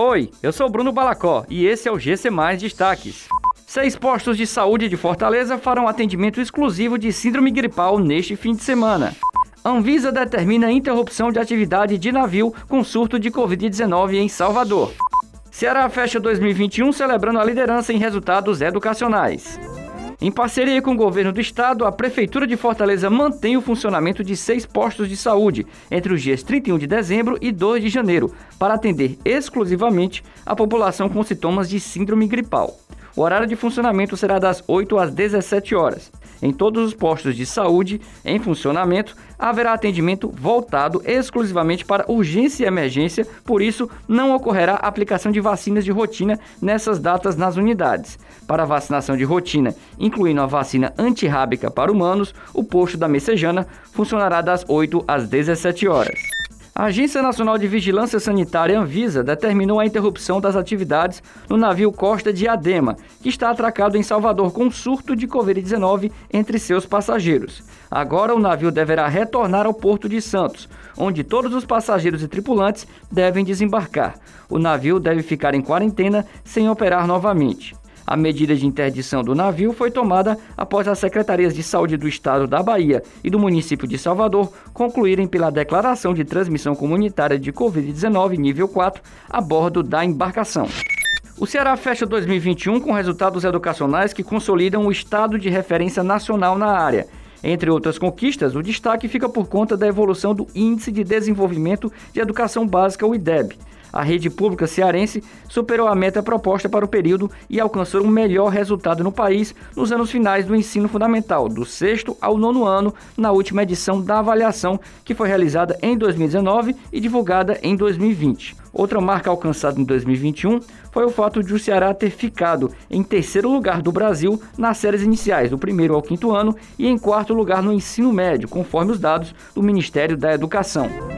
Oi, eu sou Bruno Balacó e esse é o GC Mais Destaques. Seis postos de saúde de Fortaleza farão atendimento exclusivo de síndrome gripal neste fim de semana. Anvisa determina interrupção de atividade de navio com surto de Covid-19 em Salvador. Ceará fecha 2021 celebrando a liderança em resultados educacionais. Em parceria com o governo do estado, a Prefeitura de Fortaleza mantém o funcionamento de seis postos de saúde entre os dias 31 de dezembro e 2 de janeiro, para atender exclusivamente a população com sintomas de síndrome gripal. O horário de funcionamento será das 8 às 17 horas. Em todos os postos de saúde em funcionamento, haverá atendimento voltado exclusivamente para urgência e emergência, por isso não ocorrerá aplicação de vacinas de rotina nessas datas nas unidades. Para vacinação de rotina, incluindo a vacina antirrábica para humanos, o posto da Messejana funcionará das 8 às 17 horas. A Agência Nacional de Vigilância Sanitária Anvisa determinou a interrupção das atividades no navio Costa de Adema, que está atracado em Salvador com surto de Covid-19 entre seus passageiros. Agora o navio deverá retornar ao Porto de Santos, onde todos os passageiros e tripulantes devem desembarcar. O navio deve ficar em quarentena sem operar novamente. A medida de interdição do navio foi tomada após as secretarias de saúde do estado da Bahia e do município de Salvador concluírem pela declaração de transmissão comunitária de Covid-19 nível 4 a bordo da embarcação. O Ceará fecha 2021 com resultados educacionais que consolidam o estado de referência nacional na área. Entre outras conquistas, o destaque fica por conta da evolução do Índice de Desenvolvimento de Educação Básica, o IDEB a rede pública cearense superou a meta proposta para o período e alcançou um melhor resultado no país nos anos finais do ensino fundamental, do sexto ao nono ano, na última edição da avaliação, que foi realizada em 2019 e divulgada em 2020. Outra marca alcançada em 2021 foi o fato de o Ceará ter ficado em terceiro lugar do Brasil nas séries iniciais, do primeiro ao quinto ano, e em quarto lugar no ensino médio, conforme os dados do Ministério da Educação.